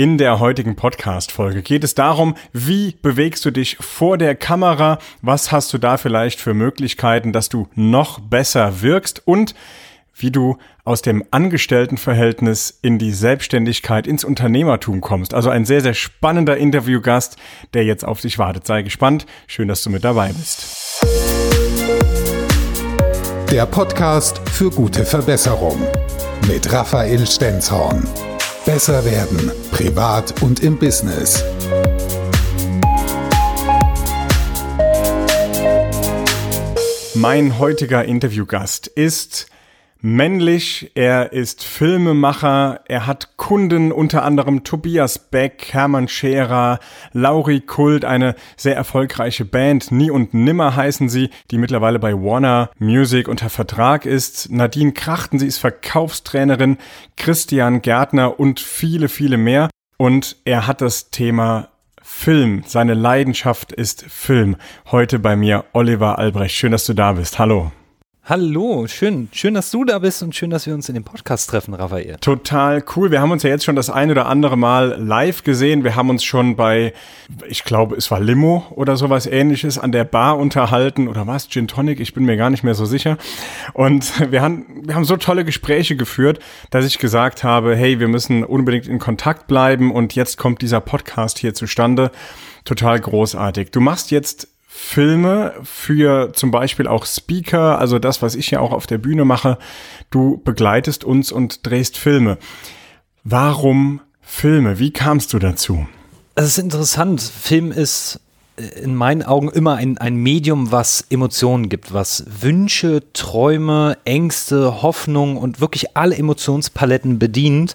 In der heutigen Podcast-Folge geht es darum, wie bewegst du dich vor der Kamera? Was hast du da vielleicht für Möglichkeiten, dass du noch besser wirkst? Und wie du aus dem Angestelltenverhältnis in die Selbstständigkeit, ins Unternehmertum kommst. Also ein sehr, sehr spannender Interviewgast, der jetzt auf dich wartet. Sei gespannt. Schön, dass du mit dabei bist. Der Podcast für gute Verbesserung mit Raphael Stenzhorn. Besser werden, privat und im Business. Mein heutiger Interviewgast ist männlich, er ist Filmemacher, er hat Kunden, unter anderem Tobias Beck, Hermann Scherer, Lauri Kult, eine sehr erfolgreiche Band, Nie und Nimmer heißen sie, die mittlerweile bei Warner Music unter Vertrag ist. Nadine Krachten, sie ist Verkaufstrainerin, Christian Gärtner und viele, viele mehr. Und er hat das Thema Film. Seine Leidenschaft ist Film. Heute bei mir Oliver Albrecht. Schön, dass du da bist. Hallo. Hallo, schön, schön, dass du da bist und schön, dass wir uns in dem Podcast treffen, Raphael. Total cool. Wir haben uns ja jetzt schon das ein oder andere Mal live gesehen. Wir haben uns schon bei, ich glaube, es war Limo oder sowas ähnliches an der Bar unterhalten oder was? Gin Tonic? Ich bin mir gar nicht mehr so sicher. Und wir haben, wir haben so tolle Gespräche geführt, dass ich gesagt habe, hey, wir müssen unbedingt in Kontakt bleiben und jetzt kommt dieser Podcast hier zustande. Total großartig. Du machst jetzt Filme für zum Beispiel auch Speaker, also das, was ich ja auch auf der Bühne mache. Du begleitest uns und drehst Filme. Warum Filme? Wie kamst du dazu? Es ist interessant. Film ist in meinen Augen immer ein, ein Medium, was Emotionen gibt, was Wünsche, Träume, Ängste, Hoffnung und wirklich alle Emotionspaletten bedient.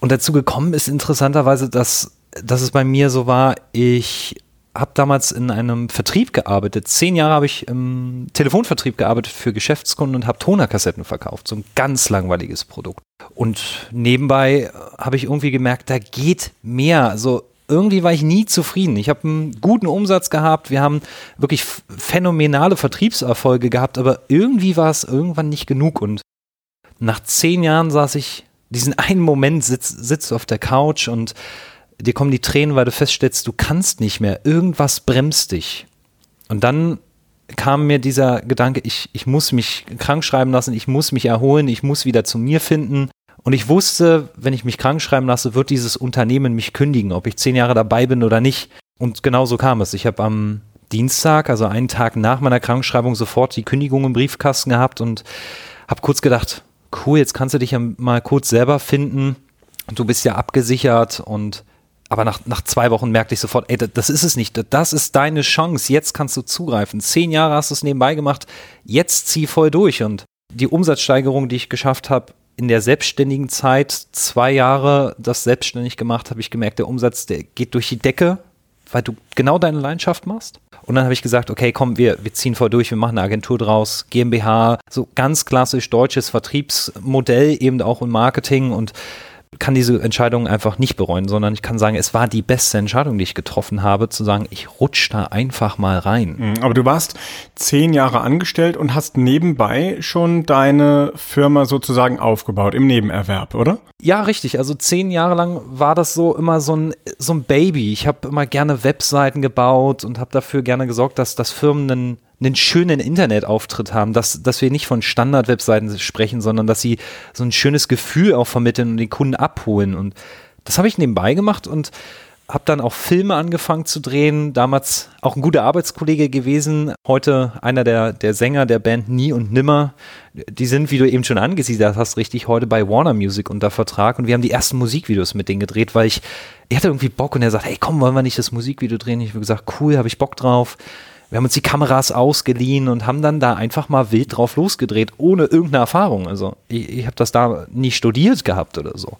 Und dazu gekommen ist interessanterweise, dass, dass es bei mir so war, ich habe damals in einem Vertrieb gearbeitet. Zehn Jahre habe ich im Telefonvertrieb gearbeitet für Geschäftskunden und habe Tonerkassetten verkauft. So ein ganz langweiliges Produkt. Und nebenbei habe ich irgendwie gemerkt, da geht mehr. Also irgendwie war ich nie zufrieden. Ich habe einen guten Umsatz gehabt. Wir haben wirklich phänomenale Vertriebserfolge gehabt, aber irgendwie war es irgendwann nicht genug. Und nach zehn Jahren saß ich, diesen einen Moment sitzt sitz auf der Couch und dir kommen die Tränen, weil du feststellst, du kannst nicht mehr, irgendwas bremst dich. Und dann kam mir dieser Gedanke, ich, ich muss mich krank schreiben lassen, ich muss mich erholen, ich muss wieder zu mir finden. Und ich wusste, wenn ich mich krank schreiben lasse, wird dieses Unternehmen mich kündigen, ob ich zehn Jahre dabei bin oder nicht. Und genau so kam es. Ich habe am Dienstag, also einen Tag nach meiner Krankschreibung, sofort die Kündigung im Briefkasten gehabt und habe kurz gedacht, cool, jetzt kannst du dich ja mal kurz selber finden. Du bist ja abgesichert und aber nach, nach zwei Wochen merkte ich sofort, ey, das ist es nicht. Das ist deine Chance. Jetzt kannst du zugreifen. Zehn Jahre hast du es nebenbei gemacht. Jetzt zieh voll durch. Und die Umsatzsteigerung, die ich geschafft habe, in der selbstständigen Zeit, zwei Jahre das selbstständig gemacht, habe ich gemerkt, der Umsatz, der geht durch die Decke, weil du genau deine Leidenschaft machst. Und dann habe ich gesagt, okay, komm, wir, wir ziehen voll durch, wir machen eine Agentur draus, GmbH, so ganz klassisch deutsches Vertriebsmodell, eben auch im Marketing und kann diese Entscheidung einfach nicht bereuen, sondern ich kann sagen, es war die beste Entscheidung, die ich getroffen habe, zu sagen, ich rutsche da einfach mal rein. Mhm, aber du warst zehn Jahre angestellt und hast nebenbei schon deine Firma sozusagen aufgebaut im Nebenerwerb, oder? Ja, richtig. Also zehn Jahre lang war das so immer so ein, so ein Baby. Ich habe immer gerne Webseiten gebaut und habe dafür gerne gesorgt, dass das Firmen einen einen schönen Internetauftritt haben, dass, dass wir nicht von Standard-Webseiten sprechen, sondern dass sie so ein schönes Gefühl auch vermitteln und den Kunden abholen. Und das habe ich nebenbei gemacht und habe dann auch Filme angefangen zu drehen. Damals auch ein guter Arbeitskollege gewesen. Heute einer der, der Sänger der Band Nie und Nimmer. Die sind, wie du eben schon angesiedelt hast, richtig heute bei Warner Music unter Vertrag. Und wir haben die ersten Musikvideos mit denen gedreht, weil ich, er hatte irgendwie Bock und er sagt, hey komm, wollen wir nicht das Musikvideo drehen? Ich habe gesagt, cool, habe ich Bock drauf wir haben uns die Kameras ausgeliehen und haben dann da einfach mal wild drauf losgedreht, ohne irgendeine Erfahrung. Also ich, ich habe das da nie studiert gehabt oder so.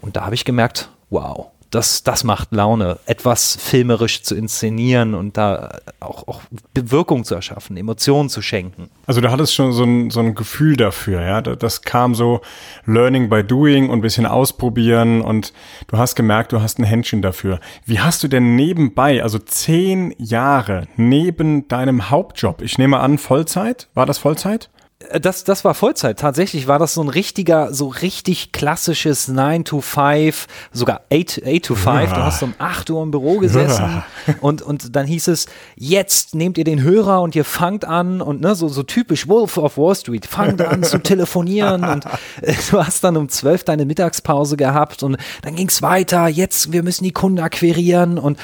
Und da habe ich gemerkt, wow, das, das macht Laune, etwas filmerisch zu inszenieren und da auch, auch Bewirkung zu erschaffen, Emotionen zu schenken. Also du hattest schon so ein, so ein Gefühl dafür, ja. Das kam so Learning by Doing und ein bisschen ausprobieren und du hast gemerkt, du hast ein Händchen dafür. Wie hast du denn nebenbei, also zehn Jahre neben deinem Hauptjob, ich nehme an Vollzeit, war das Vollzeit? Äh, das, das war Vollzeit. Tatsächlich war das so ein richtiger, so richtig klassisches 9 to 5, sogar 8, 8 to 5. Ja. Du hast um 8 Uhr im Büro gesessen ja. und, und dann hieß es, jetzt nehmt ihr den Hörer und ihr fangt an und ne, so, so typisch Wolf of Wall Street, fangt an zu telefonieren und äh, du hast dann um 12 deine Mittagspause gehabt und dann ging es weiter, jetzt, wir müssen die Kunden akquirieren und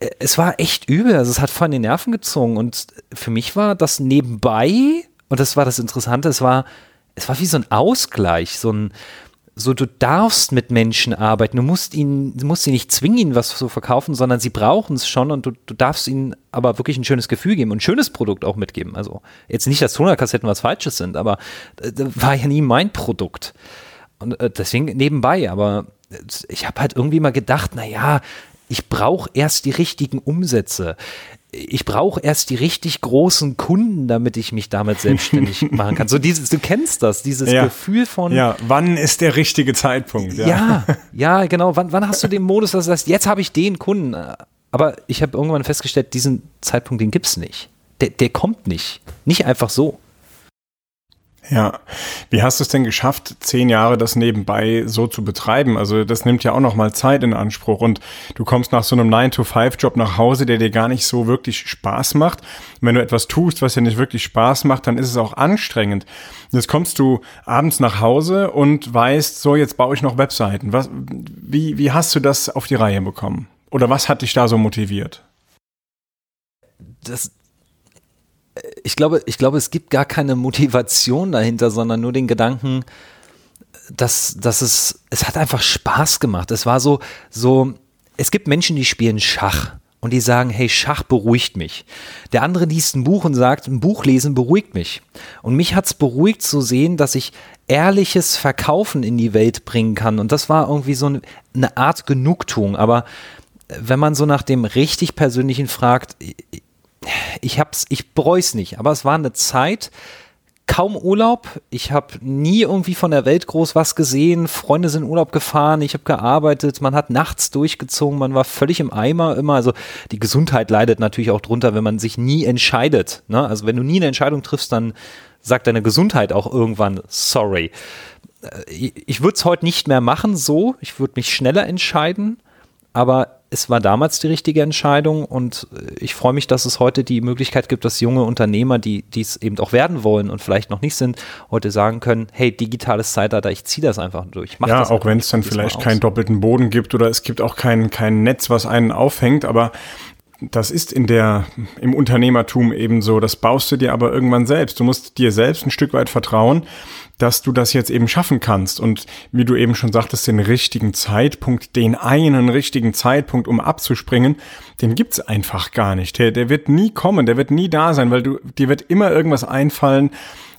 äh, es war echt übel, also es hat von den Nerven gezogen und für mich war das nebenbei und das war das Interessante, es war, es war wie so ein Ausgleich, so ein, so du darfst mit Menschen arbeiten, du musst ihnen, du musst sie nicht zwingen, ihnen was zu verkaufen, sondern sie brauchen es schon und du, du darfst ihnen aber wirklich ein schönes Gefühl geben und ein schönes Produkt auch mitgeben. Also jetzt nicht, dass Tonerkassetten was Falsches sind, aber äh, war ja nie mein Produkt. Und äh, deswegen nebenbei, aber ich habe halt irgendwie mal gedacht, naja, ich brauche erst die richtigen Umsätze ich brauche erst die richtig großen Kunden, damit ich mich damit selbstständig machen kann. So dieses, du kennst das, dieses ja. Gefühl von. Ja, wann ist der richtige Zeitpunkt? Ja, ja, ja genau. Wann, wann hast du den Modus, dass du sagst, jetzt habe ich den Kunden. Aber ich habe irgendwann festgestellt, diesen Zeitpunkt, den gibt es nicht. Der, der kommt nicht. Nicht einfach so. Ja, wie hast du es denn geschafft, zehn Jahre das nebenbei so zu betreiben? Also das nimmt ja auch noch mal Zeit in Anspruch und du kommst nach so einem 9-to-5-Job nach Hause, der dir gar nicht so wirklich Spaß macht. Und wenn du etwas tust, was dir nicht wirklich Spaß macht, dann ist es auch anstrengend. Jetzt kommst du abends nach Hause und weißt, so jetzt baue ich noch Webseiten. Was, wie, wie hast du das auf die Reihe bekommen? Oder was hat dich da so motiviert? Das, ich glaube, ich glaube, es gibt gar keine Motivation dahinter, sondern nur den Gedanken, dass, dass es, es hat einfach Spaß gemacht. Es war so, so, es gibt Menschen, die spielen Schach und die sagen, hey, Schach beruhigt mich. Der andere liest ein Buch und sagt, ein Buch lesen beruhigt mich. Und mich hat es beruhigt zu sehen, dass ich ehrliches Verkaufen in die Welt bringen kann. Und das war irgendwie so eine Art Genugtuung. Aber wenn man so nach dem richtig Persönlichen fragt, ich hab's, ich bereue es nicht, aber es war eine Zeit, kaum Urlaub. Ich habe nie irgendwie von der Welt groß was gesehen. Freunde sind in Urlaub gefahren, ich habe gearbeitet, man hat nachts durchgezogen, man war völlig im Eimer immer. Also die Gesundheit leidet natürlich auch drunter, wenn man sich nie entscheidet. Ne? Also wenn du nie eine Entscheidung triffst, dann sagt deine Gesundheit auch irgendwann sorry. Äh, ich würde es heute nicht mehr machen so. Ich würde mich schneller entscheiden, aber es war damals die richtige Entscheidung und äh, ich freue mich, dass es heute die Möglichkeit gibt, dass junge Unternehmer, die es eben auch werden wollen und vielleicht noch nicht sind, heute sagen können, hey, digitales Zeitalter, ich ziehe das einfach durch. ja, auch wenn es dann vielleicht keinen doppelten Boden gibt oder es gibt auch kein, kein Netz, was einen aufhängt, aber das ist in der, im Unternehmertum eben so. Das baust du dir aber irgendwann selbst. Du musst dir selbst ein Stück weit vertrauen, dass du das jetzt eben schaffen kannst. Und wie du eben schon sagtest, den richtigen Zeitpunkt, den einen richtigen Zeitpunkt, um abzuspringen, den gibt's einfach gar nicht. Der, der wird nie kommen, der wird nie da sein, weil du, dir wird immer irgendwas einfallen,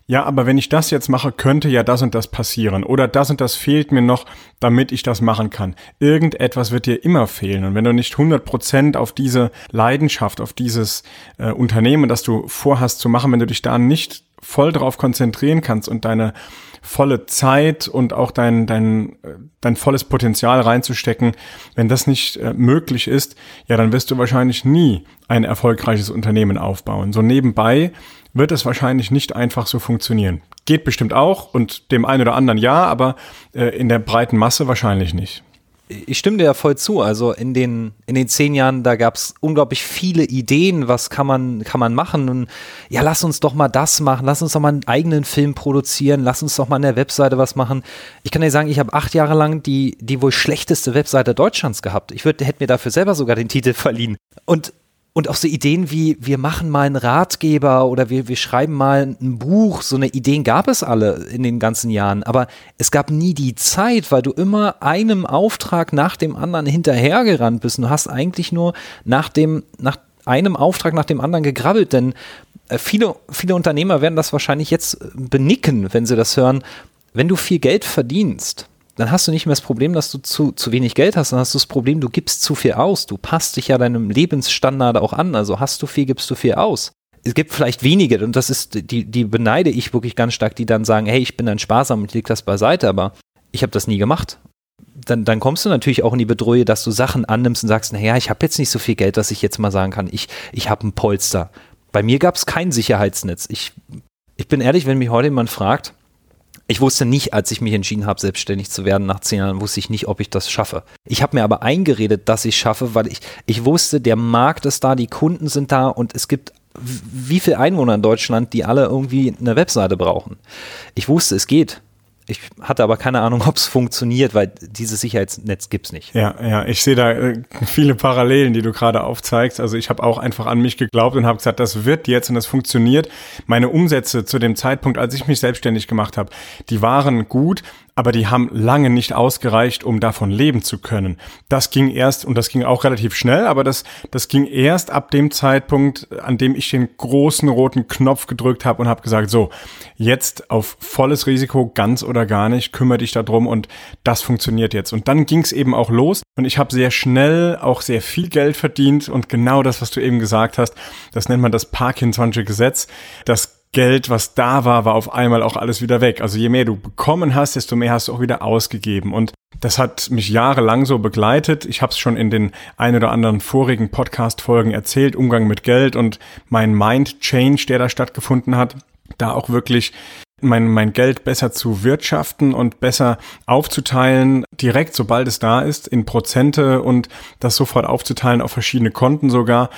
ja, aber wenn ich das jetzt mache, könnte ja das und das passieren oder das und das fehlt mir noch, damit ich das machen kann. Irgendetwas wird dir immer fehlen und wenn du nicht 100% auf diese Leidenschaft, auf dieses äh, Unternehmen, das du vorhast zu machen, wenn du dich da nicht voll drauf konzentrieren kannst und deine volle Zeit und auch dein, dein, dein volles Potenzial reinzustecken, wenn das nicht äh, möglich ist, ja, dann wirst du wahrscheinlich nie ein erfolgreiches Unternehmen aufbauen. So nebenbei wird es wahrscheinlich nicht einfach so funktionieren. Geht bestimmt auch und dem einen oder anderen ja, aber äh, in der breiten Masse wahrscheinlich nicht. Ich stimme dir ja voll zu. Also in den, in den zehn Jahren, da gab es unglaublich viele Ideen, was kann man, kann man machen. Und ja, lass uns doch mal das machen, lass uns doch mal einen eigenen Film produzieren, lass uns doch mal an der Webseite was machen. Ich kann dir sagen, ich habe acht Jahre lang die, die wohl schlechteste Webseite Deutschlands gehabt. Ich würde, hätte mir dafür selber sogar den Titel verliehen. Und und auch so Ideen wie, wir machen mal einen Ratgeber oder wir, wir schreiben mal ein Buch, so eine Ideen gab es alle in den ganzen Jahren, aber es gab nie die Zeit, weil du immer einem Auftrag nach dem anderen hinterhergerannt bist. Du hast eigentlich nur nach dem, nach einem Auftrag nach dem anderen gegrabbelt, denn äh, viele, viele Unternehmer werden das wahrscheinlich jetzt benicken, wenn sie das hören. Wenn du viel Geld verdienst, dann hast du nicht mehr das Problem, dass du zu, zu wenig Geld hast, dann hast du das Problem, du gibst zu viel aus. Du passt dich ja deinem Lebensstandard auch an. Also hast du viel, gibst du viel aus. Es gibt vielleicht wenige, und das ist, die, die beneide ich wirklich ganz stark, die dann sagen, hey, ich bin dann sparsam und leg das beiseite, aber ich habe das nie gemacht. Dann, dann kommst du natürlich auch in die Bedrohung, dass du Sachen annimmst und sagst, naja, ich habe jetzt nicht so viel Geld, dass ich jetzt mal sagen kann, ich, ich habe ein Polster. Bei mir gab es kein Sicherheitsnetz. Ich Ich bin ehrlich, wenn mich heute jemand fragt, ich wusste nicht, als ich mich entschieden habe, selbstständig zu werden, nach zehn Jahren, wusste ich nicht, ob ich das schaffe. Ich habe mir aber eingeredet, dass ich schaffe, weil ich, ich wusste, der Markt ist da, die Kunden sind da und es gibt wie viele Einwohner in Deutschland, die alle irgendwie eine Webseite brauchen. Ich wusste, es geht. Ich hatte aber keine Ahnung, ob es funktioniert, weil dieses Sicherheitsnetz gibt es nicht. Ja, ja, ich sehe da äh, viele Parallelen, die du gerade aufzeigst. Also ich habe auch einfach an mich geglaubt und habe gesagt, das wird jetzt und das funktioniert. Meine Umsätze zu dem Zeitpunkt, als ich mich selbstständig gemacht habe, die waren gut, aber die haben lange nicht ausgereicht, um davon leben zu können. Das ging erst, und das ging auch relativ schnell, aber das, das ging erst ab dem Zeitpunkt, an dem ich den großen roten Knopf gedrückt habe und habe gesagt, so, jetzt auf volles Risiko, ganz oder gar nicht, kümmere dich darum und das funktioniert jetzt. Und dann ging es eben auch los und ich habe sehr schnell auch sehr viel Geld verdient und genau das, was du eben gesagt hast, das nennt man das Parkinson'sche Gesetz. Das Geld, was da war, war auf einmal auch alles wieder weg. Also je mehr du bekommen hast, desto mehr hast du auch wieder ausgegeben. Und das hat mich jahrelang so begleitet. Ich habe es schon in den ein oder anderen vorigen Podcast-Folgen erzählt, Umgang mit Geld und mein Mind-Change, der da stattgefunden hat, da auch wirklich mein, mein Geld besser zu wirtschaften und besser aufzuteilen, direkt sobald es da ist, in Prozente und das sofort aufzuteilen auf verschiedene Konten sogar.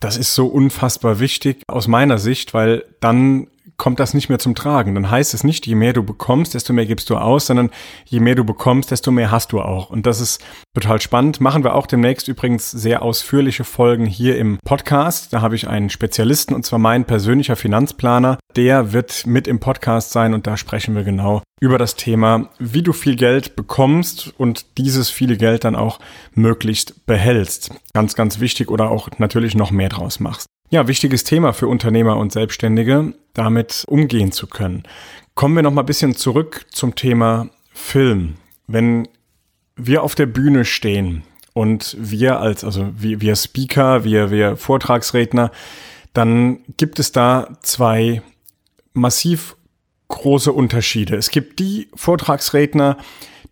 Das ist so unfassbar wichtig aus meiner Sicht, weil dann kommt das nicht mehr zum Tragen. Dann heißt es nicht, je mehr du bekommst, desto mehr gibst du aus, sondern je mehr du bekommst, desto mehr hast du auch. Und das ist total spannend. Machen wir auch demnächst übrigens sehr ausführliche Folgen hier im Podcast. Da habe ich einen Spezialisten und zwar mein persönlicher Finanzplaner. Der wird mit im Podcast sein und da sprechen wir genau über das Thema, wie du viel Geld bekommst und dieses viele Geld dann auch möglichst behältst. Ganz, ganz wichtig oder auch natürlich noch mehr draus machst. Ja, wichtiges Thema für Unternehmer und Selbstständige, damit umgehen zu können. Kommen wir noch mal ein bisschen zurück zum Thema Film. Wenn wir auf der Bühne stehen und wir als, also wir, wir Speaker, wir, wir Vortragsredner, dann gibt es da zwei massiv große Unterschiede. Es gibt die Vortragsredner,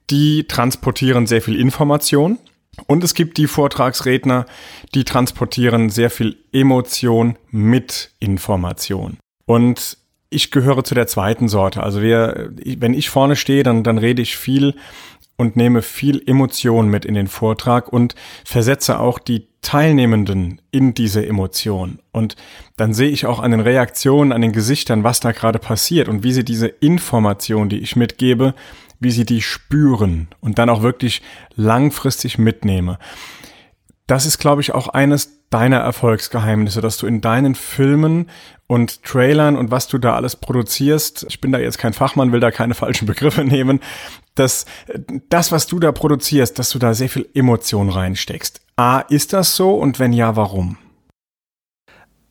die transportieren sehr viel Information und es gibt die Vortragsredner, die transportieren sehr viel Emotion mit Information. Und ich gehöre zu der zweiten Sorte. Also wir, wenn ich vorne stehe, dann, dann rede ich viel und nehme viel Emotion mit in den Vortrag und versetze auch die Teilnehmenden in diese Emotion. Und dann sehe ich auch an den Reaktionen, an den Gesichtern, was da gerade passiert und wie sie diese Information, die ich mitgebe, wie sie die spüren und dann auch wirklich langfristig mitnehme. Das ist, glaube ich, auch eines deiner Erfolgsgeheimnisse, dass du in deinen Filmen und Trailern und was du da alles produzierst, ich bin da jetzt kein Fachmann, will da keine falschen Begriffe nehmen, dass das, was du da produzierst, dass du da sehr viel Emotion reinsteckst. A, ist das so und wenn ja, warum?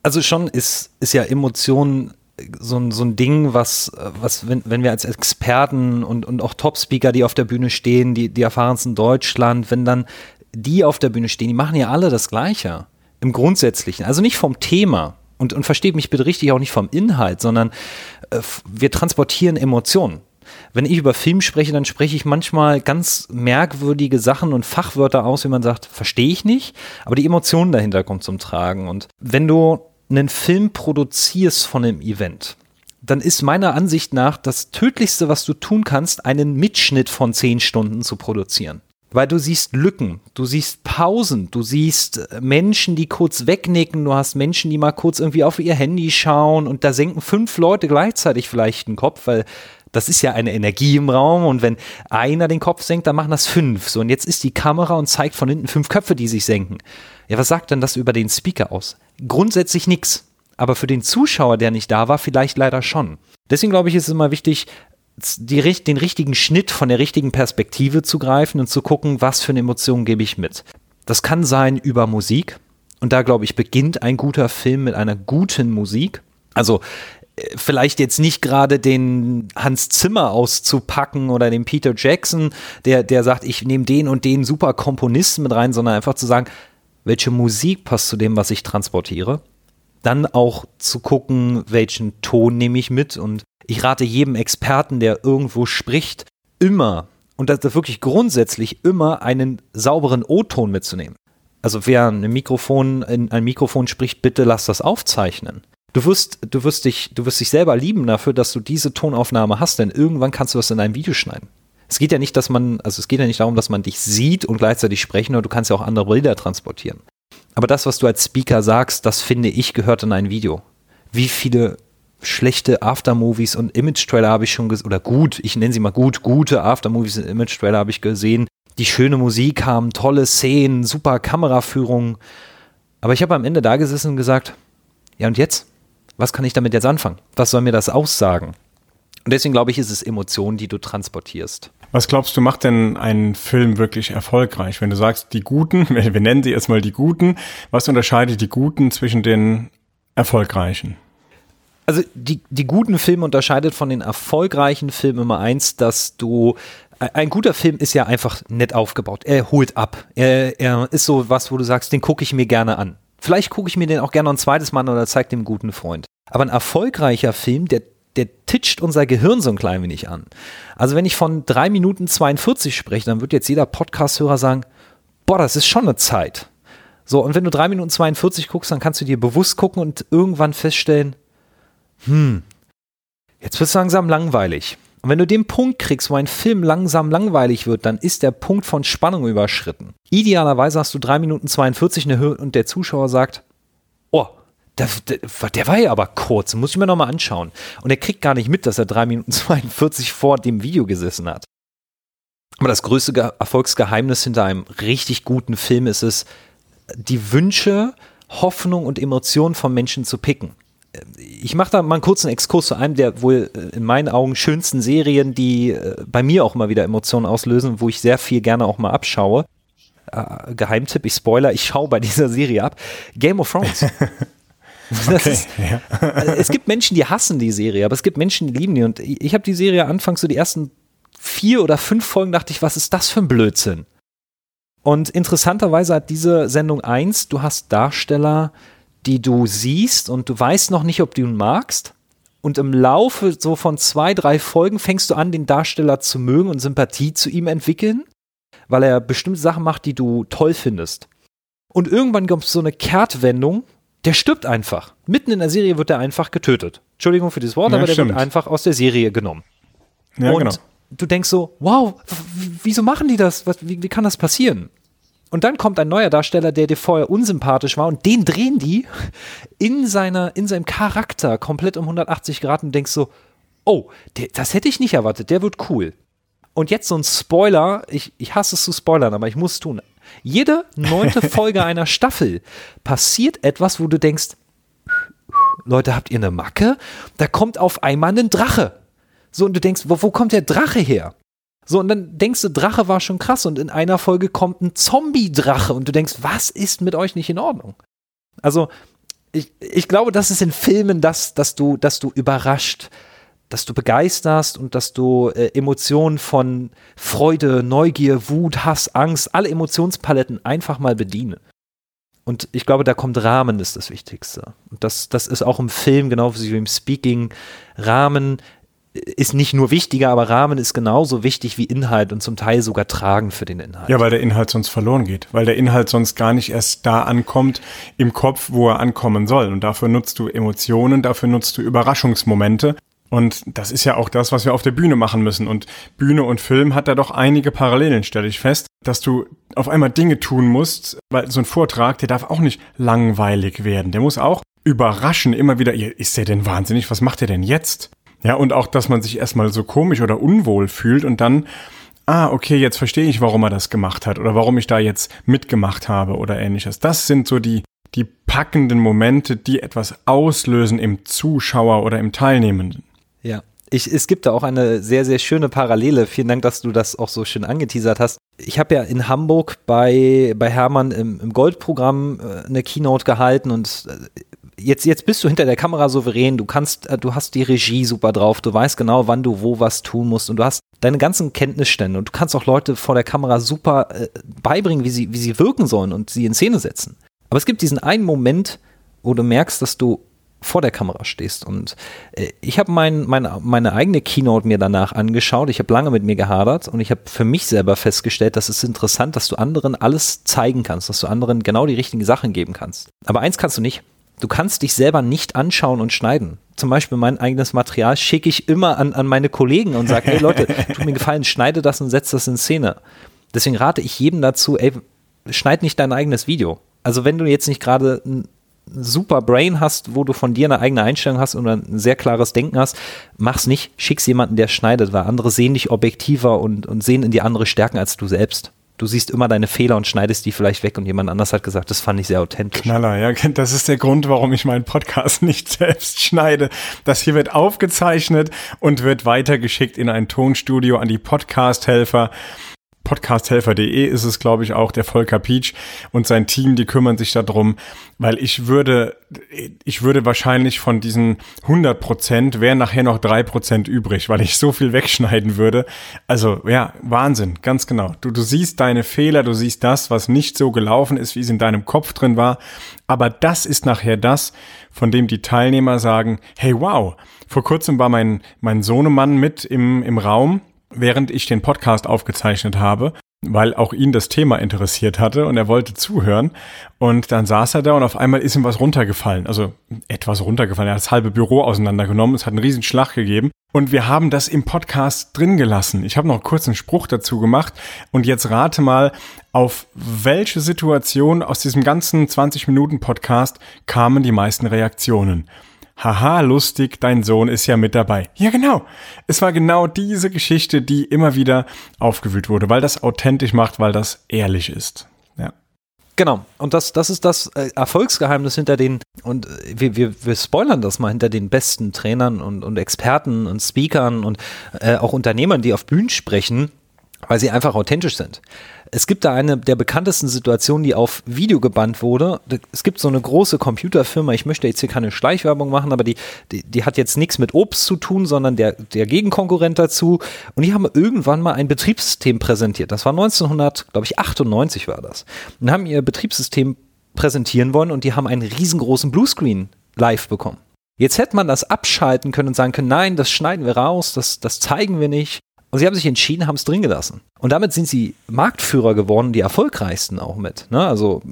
Also schon ist, ist ja Emotion so ein, so ein Ding, was, was wenn, wenn wir als Experten und, und auch Top-Speaker, die auf der Bühne stehen, die, die erfahrensten Deutschland, wenn dann die auf der Bühne stehen, die machen ja alle das Gleiche. Im Grundsätzlichen. Also nicht vom Thema. Und, und versteht mich bitte richtig auch nicht vom Inhalt, sondern äh, wir transportieren Emotionen. Wenn ich über Film spreche, dann spreche ich manchmal ganz merkwürdige Sachen und Fachwörter aus, wie man sagt, verstehe ich nicht, aber die Emotionen dahinter kommen zum Tragen. Und wenn du einen Film produzierst von einem Event, dann ist meiner Ansicht nach das Tödlichste, was du tun kannst, einen Mitschnitt von zehn Stunden zu produzieren. Weil du siehst Lücken, du siehst Pausen, du siehst Menschen, die kurz wegnicken, du hast Menschen, die mal kurz irgendwie auf ihr Handy schauen und da senken fünf Leute gleichzeitig vielleicht den Kopf, weil das ist ja eine Energie im Raum und wenn einer den Kopf senkt, dann machen das fünf. So, und jetzt ist die Kamera und zeigt von hinten fünf Köpfe, die sich senken. Ja, was sagt denn das über den Speaker aus? Grundsätzlich nichts. Aber für den Zuschauer, der nicht da war, vielleicht leider schon. Deswegen glaube ich, ist es immer wichtig, die, den richtigen Schnitt von der richtigen Perspektive zu greifen und zu gucken, was für eine Emotion gebe ich mit. Das kann sein über Musik. Und da, glaube ich, beginnt ein guter Film mit einer guten Musik. Also vielleicht jetzt nicht gerade den Hans Zimmer auszupacken oder den Peter Jackson, der, der sagt, ich nehme den und den super Komponisten mit rein, sondern einfach zu sagen, welche Musik passt zu dem, was ich transportiere. Dann auch zu gucken, welchen Ton nehme ich mit. Und ich rate jedem Experten, der irgendwo spricht, immer, und das wirklich grundsätzlich immer, einen sauberen O-Ton mitzunehmen. Also wer ein Mikrofon, in ein Mikrofon spricht, bitte lass das aufzeichnen. Du wirst, du wirst dich, du wirst dich selber lieben dafür, dass du diese Tonaufnahme hast, denn irgendwann kannst du das in einem Video schneiden. Es geht ja nicht, dass man, also es geht ja nicht darum, dass man dich sieht und gleichzeitig sprechen, oder du kannst ja auch andere Bilder transportieren. Aber das, was du als Speaker sagst, das finde ich gehört in ein Video. Wie viele schlechte Aftermovies und Image-Trailer habe ich schon gesehen, oder gut, ich nenne sie mal gut, gute Aftermovies und Image-Trailer habe ich gesehen, die schöne Musik haben, tolle Szenen, super Kameraführung. Aber ich habe am Ende da gesessen und gesagt, ja und jetzt? Was kann ich damit jetzt anfangen? Was soll mir das aussagen? Und deswegen glaube ich, ist es Emotionen, die du transportierst. Was glaubst du, macht denn einen Film wirklich erfolgreich? Wenn du sagst, die Guten, wir nennen sie erstmal die Guten, was unterscheidet die Guten zwischen den Erfolgreichen? Also die, die guten Filme unterscheidet von den erfolgreichen Filmen immer eins, dass du ein guter Film ist ja einfach nett aufgebaut. Er holt ab. Er, er ist so was, wo du sagst, den gucke ich mir gerne an. Vielleicht gucke ich mir den auch gerne ein zweites Mal an oder zeige dem guten Freund. Aber ein erfolgreicher Film, der, der titscht unser Gehirn so ein klein wenig an. Also wenn ich von drei Minuten 42 spreche, dann wird jetzt jeder Podcast-Hörer sagen, boah, das ist schon eine Zeit. So, und wenn du drei Minuten 42 guckst, dann kannst du dir bewusst gucken und irgendwann feststellen, hm, jetzt wird es langsam langweilig. Und wenn du den Punkt kriegst, wo ein Film langsam langweilig wird, dann ist der Punkt von Spannung überschritten. Idealerweise hast du 3 Minuten 42 eine Höhe und der Zuschauer sagt, oh, der, der, war ja aber kurz, muss ich mir nochmal anschauen. Und er kriegt gar nicht mit, dass er 3 Minuten 42 vor dem Video gesessen hat. Aber das größte Erfolgsgeheimnis hinter einem richtig guten Film ist es, die Wünsche, Hoffnung und Emotionen von Menschen zu picken ich mache da mal einen kurzen Exkurs zu einem der wohl äh, in meinen Augen schönsten Serien, die äh, bei mir auch immer wieder Emotionen auslösen, wo ich sehr viel gerne auch mal abschaue. Äh, Geheimtipp, ich spoiler, ich schaue bei dieser Serie ab. Game of Thrones. Okay, ist, ja. es gibt Menschen, die hassen die Serie, aber es gibt Menschen, die lieben die. Und ich habe die Serie anfangs so die ersten vier oder fünf Folgen dachte ich, was ist das für ein Blödsinn? Und interessanterweise hat diese Sendung eins, du hast Darsteller, die du siehst und du weißt noch nicht, ob du ihn magst. Und im Laufe so von zwei, drei Folgen fängst du an, den Darsteller zu mögen und Sympathie zu ihm entwickeln, weil er bestimmte Sachen macht, die du toll findest. Und irgendwann kommt so eine Kehrtwendung, der stirbt einfach. Mitten in der Serie wird er einfach getötet. Entschuldigung für dieses Wort, ja, aber der stimmt. wird einfach aus der Serie genommen. Ja, und genau. du denkst so, wow, wieso machen die das? Was, wie, wie kann das passieren? Und dann kommt ein neuer Darsteller, der dir vorher unsympathisch war und den drehen die in seiner, in seinem Charakter komplett um 180 Grad und denkst so, oh, der, das hätte ich nicht erwartet, der wird cool. Und jetzt so ein Spoiler, ich, ich hasse es zu spoilern, aber ich muss es tun. Jede neunte Folge einer Staffel passiert etwas, wo du denkst, Leute, habt ihr eine Macke? Da kommt auf einmal ein Drache. So, und du denkst, wo, wo kommt der Drache her? So, und dann denkst du, Drache war schon krass und in einer Folge kommt ein Zombie-Drache und du denkst, was ist mit euch nicht in Ordnung? Also, ich, ich glaube, das ist in Filmen das, dass du, dass du überrascht, dass du begeisterst und dass du äh, Emotionen von Freude, Neugier, Wut, Hass, Angst, alle Emotionspaletten einfach mal bediene. Und ich glaube, da kommt Rahmen, ist das Wichtigste. Und das, das ist auch im Film, genau wie im Speaking, Rahmen ist nicht nur wichtiger, aber Rahmen ist genauso wichtig wie Inhalt und zum Teil sogar tragend für den Inhalt. Ja, weil der Inhalt sonst verloren geht, weil der Inhalt sonst gar nicht erst da ankommt im Kopf, wo er ankommen soll. Und dafür nutzt du Emotionen, dafür nutzt du Überraschungsmomente. Und das ist ja auch das, was wir auf der Bühne machen müssen. Und Bühne und Film hat da doch einige Parallelen, stelle ich fest, dass du auf einmal Dinge tun musst, weil so ein Vortrag, der darf auch nicht langweilig werden. Der muss auch überraschen, immer wieder, ist der denn wahnsinnig? Was macht der denn jetzt? Ja, und auch, dass man sich erstmal so komisch oder unwohl fühlt und dann, ah, okay, jetzt verstehe ich, warum er das gemacht hat oder warum ich da jetzt mitgemacht habe oder ähnliches. Das sind so die, die packenden Momente, die etwas auslösen im Zuschauer oder im Teilnehmenden. Ich, es gibt da auch eine sehr, sehr schöne Parallele. Vielen Dank, dass du das auch so schön angeteasert hast. Ich habe ja in Hamburg bei, bei Hermann im, im Goldprogramm äh, eine Keynote gehalten und äh, jetzt, jetzt bist du hinter der Kamera souverän, du kannst, äh, du hast die Regie super drauf, du weißt genau, wann du wo was tun musst und du hast deine ganzen Kenntnisstände und du kannst auch Leute vor der Kamera super äh, beibringen, wie sie, wie sie wirken sollen und sie in Szene setzen. Aber es gibt diesen einen Moment, wo du merkst, dass du vor der Kamera stehst. Und äh, ich habe mein, mein, meine eigene Keynote mir danach angeschaut. Ich habe lange mit mir gehadert und ich habe für mich selber festgestellt, dass es interessant, dass du anderen alles zeigen kannst, dass du anderen genau die richtigen Sachen geben kannst. Aber eins kannst du nicht, Du kannst dich selber nicht anschauen und schneiden. Zum Beispiel mein eigenes Material schicke ich immer an, an meine Kollegen und sage, hey Leute, tut mir gefallen, schneide das und setz das in Szene. Deswegen rate ich jedem dazu, ey, schneid nicht dein eigenes Video. Also wenn du jetzt nicht gerade ein super Brain hast, wo du von dir eine eigene Einstellung hast und ein sehr klares Denken hast, mach's nicht, schick's jemanden, der schneidet, weil andere sehen dich objektiver und, und sehen in dir andere Stärken als du selbst du siehst immer deine Fehler und schneidest die vielleicht weg und jemand anders hat gesagt, das fand ich sehr authentisch. Knaller, ja, das ist der Grund, warum ich meinen Podcast nicht selbst schneide. Das hier wird aufgezeichnet und wird weitergeschickt in ein Tonstudio an die Podcast-Helfer podcasthelfer.de ist es, glaube ich, auch der Volker Peach und sein Team, die kümmern sich darum, weil ich würde, ich würde wahrscheinlich von diesen 100 Prozent wären nachher noch drei Prozent übrig, weil ich so viel wegschneiden würde. Also ja, Wahnsinn, ganz genau. Du, du siehst deine Fehler, du siehst das, was nicht so gelaufen ist, wie es in deinem Kopf drin war. Aber das ist nachher das, von dem die Teilnehmer sagen, hey wow, vor kurzem war mein, mein Sohnemann mit im, im Raum während ich den Podcast aufgezeichnet habe, weil auch ihn das Thema interessiert hatte und er wollte zuhören. Und dann saß er da und auf einmal ist ihm was runtergefallen. Also etwas runtergefallen. Er hat das halbe Büro auseinandergenommen. Es hat einen riesen Schlag gegeben. Und wir haben das im Podcast drin gelassen. Ich habe noch kurz einen Spruch dazu gemacht. Und jetzt rate mal, auf welche Situation aus diesem ganzen 20 Minuten Podcast kamen die meisten Reaktionen haha, lustig, dein Sohn ist ja mit dabei. Ja, genau. Es war genau diese Geschichte, die immer wieder aufgewühlt wurde, weil das authentisch macht, weil das ehrlich ist. Ja. Genau, und das, das ist das äh, Erfolgsgeheimnis hinter den, und äh, wir, wir, wir spoilern das mal hinter den besten Trainern und, und Experten und Speakern und äh, auch Unternehmern, die auf Bühnen sprechen, weil sie einfach authentisch sind. Es gibt da eine der bekanntesten Situationen, die auf Video gebannt wurde. Es gibt so eine große Computerfirma, ich möchte jetzt hier keine Schleichwerbung machen, aber die, die, die hat jetzt nichts mit Obst zu tun, sondern der, der Gegenkonkurrent dazu. Und die haben irgendwann mal ein Betriebssystem präsentiert. Das war 1900, glaube ich, 98 war das. Und haben ihr Betriebssystem präsentieren wollen und die haben einen riesengroßen Bluescreen live bekommen. Jetzt hätte man das abschalten können und sagen können, nein, das schneiden wir raus, das, das zeigen wir nicht. Und sie haben sich entschieden, haben es drin gelassen. Und damit sind sie Marktführer geworden, die erfolgreichsten auch mit. Ne? Also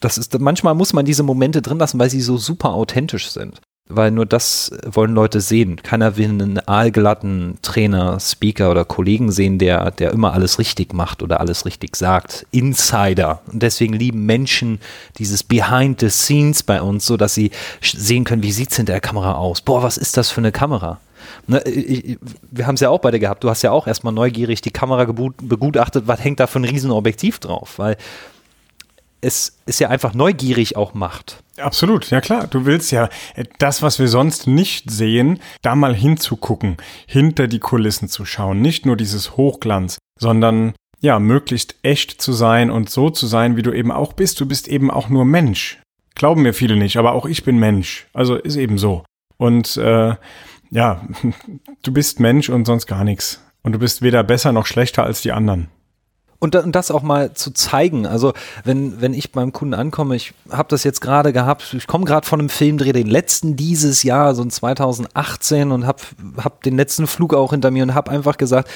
das ist, manchmal muss man diese Momente drin lassen, weil sie so super authentisch sind. Weil nur das wollen Leute sehen. Keiner will einen aalglatten Trainer, Speaker oder Kollegen sehen, der, der immer alles richtig macht oder alles richtig sagt. Insider. Und deswegen lieben Menschen dieses Behind the Scenes bei uns, so dass sie sehen können, wie sieht es hinter der Kamera aus. Boah, was ist das für eine Kamera? Ne, ich, wir haben es ja auch beide gehabt. Du hast ja auch erstmal neugierig die Kamera begutachtet, was hängt da für ein Riesenobjektiv drauf, weil es ist ja einfach neugierig auch macht. Absolut, ja klar. Du willst ja das, was wir sonst nicht sehen, da mal hinzugucken, hinter die Kulissen zu schauen. Nicht nur dieses Hochglanz, sondern ja, möglichst echt zu sein und so zu sein, wie du eben auch bist. Du bist eben auch nur Mensch. Glauben mir viele nicht, aber auch ich bin Mensch. Also ist eben so. Und äh, ja, du bist Mensch und sonst gar nichts. Und du bist weder besser noch schlechter als die anderen. Und, das auch mal zu zeigen. Also wenn, wenn ich beim Kunden ankomme, ich habe das jetzt gerade gehabt, ich komme gerade von einem Filmdreh, den letzten dieses Jahr, so in 2018 und habe hab den letzten Flug auch hinter mir und habe einfach gesagt,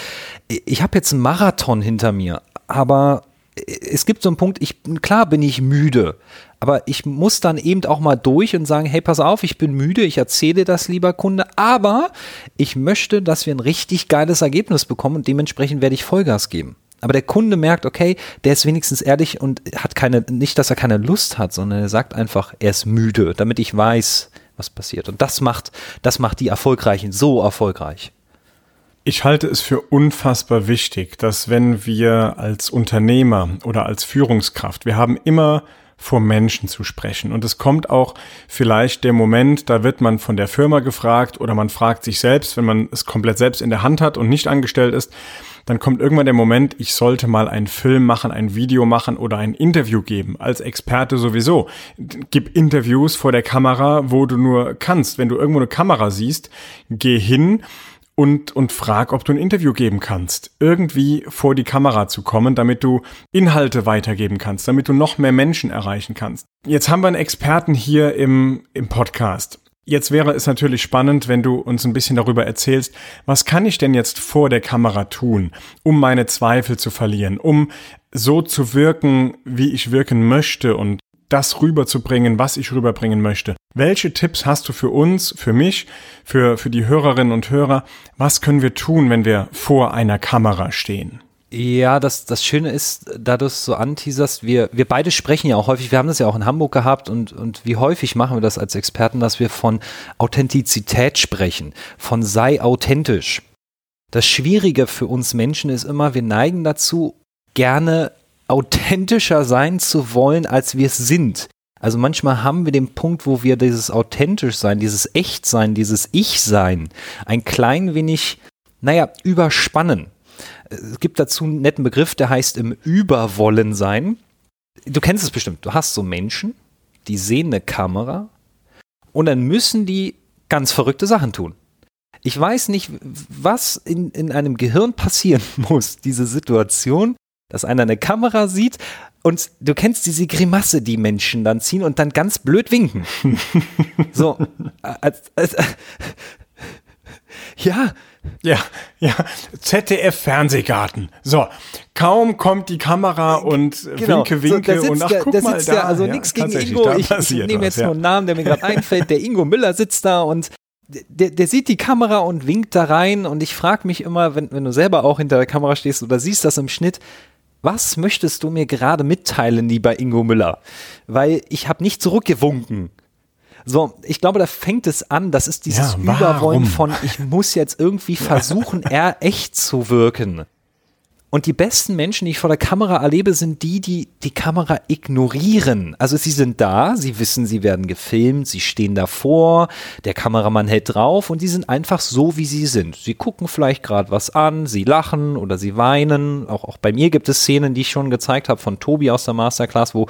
ich habe jetzt einen Marathon hinter mir, aber es gibt so einen Punkt, ich, klar bin ich müde, aber ich muss dann eben auch mal durch und sagen, hey, pass auf, ich bin müde, ich erzähle das, lieber Kunde, aber ich möchte, dass wir ein richtig geiles Ergebnis bekommen und dementsprechend werde ich Vollgas geben. Aber der Kunde merkt, okay, der ist wenigstens ehrlich und hat keine, nicht, dass er keine Lust hat, sondern er sagt einfach, er ist müde, damit ich weiß, was passiert. Und das macht, das macht die Erfolgreichen so erfolgreich. Ich halte es für unfassbar wichtig, dass wenn wir als Unternehmer oder als Führungskraft, wir haben immer vor Menschen zu sprechen. Und es kommt auch vielleicht der Moment, da wird man von der Firma gefragt oder man fragt sich selbst, wenn man es komplett selbst in der Hand hat und nicht angestellt ist, dann kommt irgendwann der Moment, ich sollte mal einen Film machen, ein Video machen oder ein Interview geben. Als Experte sowieso. Gib Interviews vor der Kamera, wo du nur kannst. Wenn du irgendwo eine Kamera siehst, geh hin und, und frag, ob du ein Interview geben kannst. Irgendwie vor die Kamera zu kommen, damit du Inhalte weitergeben kannst, damit du noch mehr Menschen erreichen kannst. Jetzt haben wir einen Experten hier im, im Podcast. Jetzt wäre es natürlich spannend, wenn du uns ein bisschen darüber erzählst, was kann ich denn jetzt vor der Kamera tun, um meine Zweifel zu verlieren, um so zu wirken, wie ich wirken möchte und das rüberzubringen, was ich rüberbringen möchte. Welche Tipps hast du für uns, für mich, für, für die Hörerinnen und Hörer? Was können wir tun, wenn wir vor einer Kamera stehen? Ja, das, das Schöne ist, da du es so anteaserst, wir, wir beide sprechen ja auch häufig, wir haben das ja auch in Hamburg gehabt und, und wie häufig machen wir das als Experten, dass wir von Authentizität sprechen, von sei authentisch. Das Schwierige für uns Menschen ist immer, wir neigen dazu, gerne authentischer sein zu wollen, als wir es sind. Also manchmal haben wir den Punkt, wo wir dieses authentisch sein, dieses Echtsein, dieses Ich-Sein ein klein wenig, naja, überspannen es gibt dazu einen netten Begriff, der heißt im Überwollen sein. Du kennst es bestimmt. Du hast so Menschen, die sehen eine Kamera und dann müssen die ganz verrückte Sachen tun. Ich weiß nicht, was in, in einem Gehirn passieren muss, diese Situation, dass einer eine Kamera sieht und du kennst diese Grimasse, die Menschen dann ziehen und dann ganz blöd winken. so, als, als, ja, ja, ja, ZDF-Fernsehgarten. So, kaum kommt die Kamera und genau. winke, winke so, und ach, der, guck mal da. Der, also ja, nichts gegen Ingo, ich, nehme jetzt was, nur einen Namen, der mir gerade einfällt. Der Ingo Müller sitzt da und der, der sieht die Kamera und winkt da rein und ich frage mich immer, wenn, wenn du selber auch hinter der Kamera stehst oder siehst das im Schnitt, was möchtest du mir gerade mitteilen, lieber Ingo Müller? Weil ich habe nicht zurückgewunken. So, ich glaube, da fängt es an. Das ist dieses ja, Überwollen von, ich muss jetzt irgendwie versuchen, er echt zu wirken. Und die besten Menschen, die ich vor der Kamera erlebe, sind die, die die Kamera ignorieren. Also sie sind da, sie wissen, sie werden gefilmt, sie stehen davor, der Kameramann hält drauf und die sind einfach so, wie sie sind. Sie gucken vielleicht gerade was an, sie lachen oder sie weinen. Auch, auch bei mir gibt es Szenen, die ich schon gezeigt habe von Tobi aus der Masterclass, wo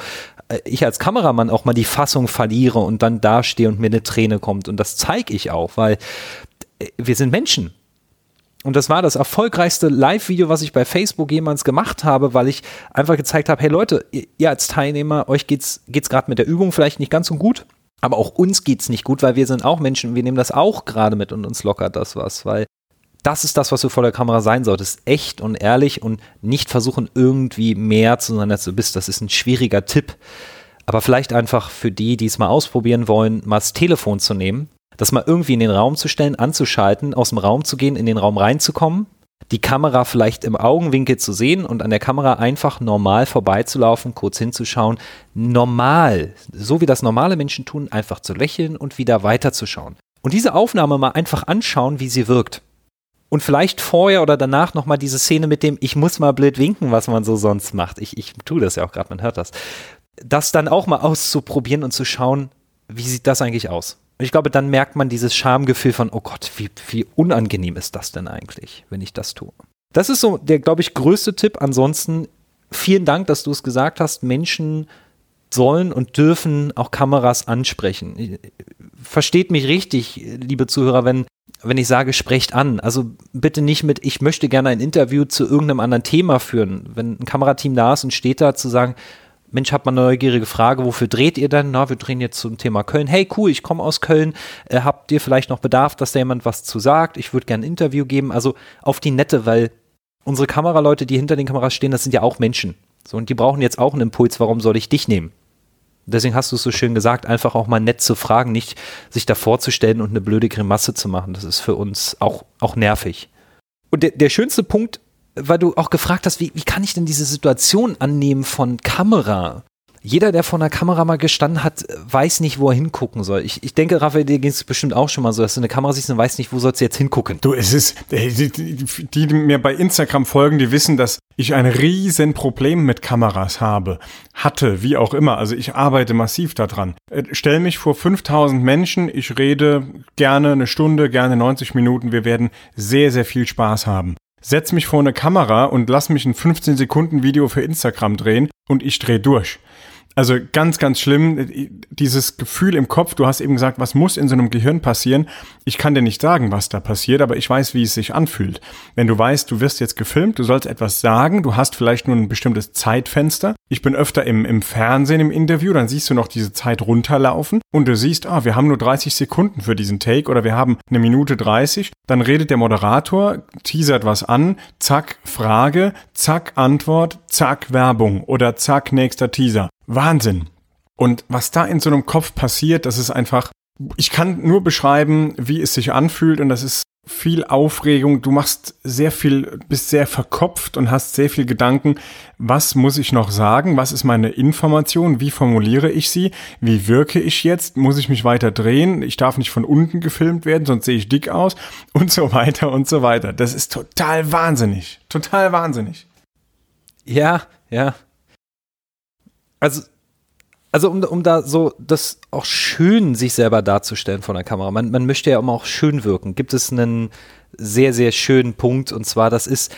äh, ich als Kameramann auch mal die Fassung verliere und dann dastehe und mir eine Träne kommt. Und das zeige ich auch, weil äh, wir sind Menschen. Und das war das erfolgreichste Live-Video, was ich bei Facebook jemals gemacht habe, weil ich einfach gezeigt habe, hey Leute, ihr als Teilnehmer, euch geht's, geht's gerade mit der Übung vielleicht nicht ganz so gut, aber auch uns geht's nicht gut, weil wir sind auch Menschen wir nehmen das auch gerade mit und uns lockert das was, weil das ist das, was du vor der Kamera sein solltest. Echt und ehrlich und nicht versuchen, irgendwie mehr zu sein, als du bist. Das ist ein schwieriger Tipp. Aber vielleicht einfach für die, die es mal ausprobieren wollen, mal das Telefon zu nehmen, das mal irgendwie in den Raum zu stellen, anzuschalten, aus dem Raum zu gehen, in den Raum reinzukommen, die Kamera vielleicht im Augenwinkel zu sehen und an der Kamera einfach normal vorbeizulaufen, kurz hinzuschauen, normal, so wie das normale Menschen tun, einfach zu lächeln und wieder weiterzuschauen. Und diese Aufnahme mal einfach anschauen, wie sie wirkt und vielleicht vorher oder danach nochmal diese Szene mit dem, ich muss mal blöd winken, was man so sonst macht. Ich, ich tue das ja auch gerade, man hört das. Das dann auch mal auszuprobieren und zu schauen, wie sieht das eigentlich aus? Ich glaube, dann merkt man dieses Schamgefühl von, oh Gott, wie, wie unangenehm ist das denn eigentlich, wenn ich das tue? Das ist so der, glaube ich, größte Tipp. Ansonsten vielen Dank, dass du es gesagt hast. Menschen sollen und dürfen auch Kameras ansprechen. Versteht mich richtig, liebe Zuhörer, wenn wenn ich sage, sprecht an. Also bitte nicht mit, ich möchte gerne ein Interview zu irgendeinem anderen Thema führen. Wenn ein Kamerateam da ist und steht da, zu sagen, Mensch, hab mal eine neugierige Frage, wofür dreht ihr denn? Na, wir drehen jetzt zum Thema Köln. Hey, cool, ich komme aus Köln. Äh, habt ihr vielleicht noch Bedarf, dass da jemand was zu sagt? Ich würde gerne ein Interview geben. Also auf die Nette, weil unsere Kameraleute, die hinter den Kameras stehen, das sind ja auch Menschen. So, und die brauchen jetzt auch einen Impuls, warum soll ich dich nehmen? deswegen hast du es so schön gesagt, einfach auch mal nett zu fragen, nicht sich da vorzustellen und eine blöde Grimasse zu machen. Das ist für uns auch, auch nervig. Und der, der schönste Punkt, weil du auch gefragt hast, wie, wie kann ich denn diese Situation annehmen von Kamera? jeder, der vor einer Kamera mal gestanden hat, weiß nicht, wo er hingucken soll. Ich, ich denke, Raphael, dir ging es bestimmt auch schon mal so, dass du eine Kamera siehst und weißt nicht, wo sollst du jetzt hingucken. Du, es ist, die, die, die mir bei Instagram folgen, die wissen, dass ich ein riesen Problem mit Kameras habe. Hatte, wie auch immer. Also ich arbeite massiv daran. Äh, stell mich vor 5000 Menschen, ich rede gerne eine Stunde, gerne 90 Minuten. Wir werden sehr, sehr viel Spaß haben setz mich vor eine Kamera und lass mich ein 15 Sekunden Video für Instagram drehen und ich dreh durch. Also ganz, ganz schlimm, dieses Gefühl im Kopf, du hast eben gesagt, was muss in so einem Gehirn passieren? Ich kann dir nicht sagen, was da passiert, aber ich weiß, wie es sich anfühlt. Wenn du weißt, du wirst jetzt gefilmt, du sollst etwas sagen, du hast vielleicht nur ein bestimmtes Zeitfenster. Ich bin öfter im, im Fernsehen im Interview, dann siehst du noch diese Zeit runterlaufen und du siehst, ah, wir haben nur 30 Sekunden für diesen Take oder wir haben eine Minute 30. Dann redet der Moderator, teasert was an, zack, Frage, zack, Antwort, zack, Werbung oder zack, nächster Teaser. Wahnsinn. Und was da in so einem Kopf passiert, das ist einfach, ich kann nur beschreiben, wie es sich anfühlt und das ist viel Aufregung, du machst sehr viel, bist sehr verkopft und hast sehr viel Gedanken, was muss ich noch sagen, was ist meine Information, wie formuliere ich sie, wie wirke ich jetzt, muss ich mich weiter drehen, ich darf nicht von unten gefilmt werden, sonst sehe ich dick aus. Und so weiter und so weiter. Das ist total wahnsinnig, total wahnsinnig. Ja, ja. Also also um, um da so das auch schön sich selber darzustellen von der Kamera. Man, man möchte ja immer auch schön wirken. Gibt es einen sehr, sehr schönen Punkt und zwar, das ist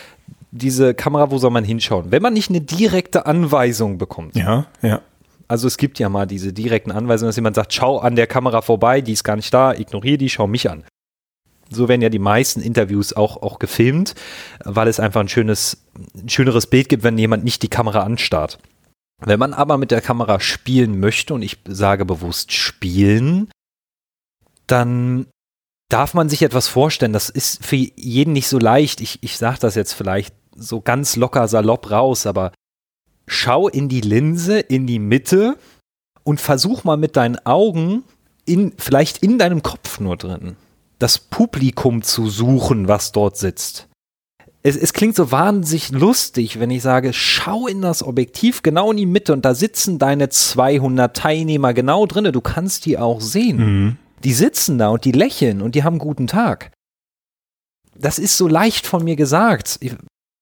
diese Kamera, wo soll man hinschauen? Wenn man nicht eine direkte Anweisung bekommt. Ja, ja. Also es gibt ja mal diese direkten Anweisungen, dass jemand sagt, schau an der Kamera vorbei, die ist gar nicht da, ignoriere die, schau mich an. So werden ja die meisten Interviews auch, auch gefilmt, weil es einfach ein schönes, ein schöneres Bild gibt, wenn jemand nicht die Kamera anstarrt. Wenn man aber mit der Kamera spielen möchte, und ich sage bewusst spielen, dann darf man sich etwas vorstellen. Das ist für jeden nicht so leicht. Ich, ich sage das jetzt vielleicht so ganz locker salopp raus, aber schau in die Linse, in die Mitte und versuch mal mit deinen Augen, in, vielleicht in deinem Kopf nur drin, das Publikum zu suchen, was dort sitzt es, es klingt so wahnsinnig lustig, wenn ich sage, schau in das Objektiv genau in die Mitte und da sitzen deine 200 Teilnehmer genau drinne. Du kannst die auch sehen. Mhm. Die sitzen da und die lächeln und die haben einen guten Tag. Das ist so leicht von mir gesagt. Ich,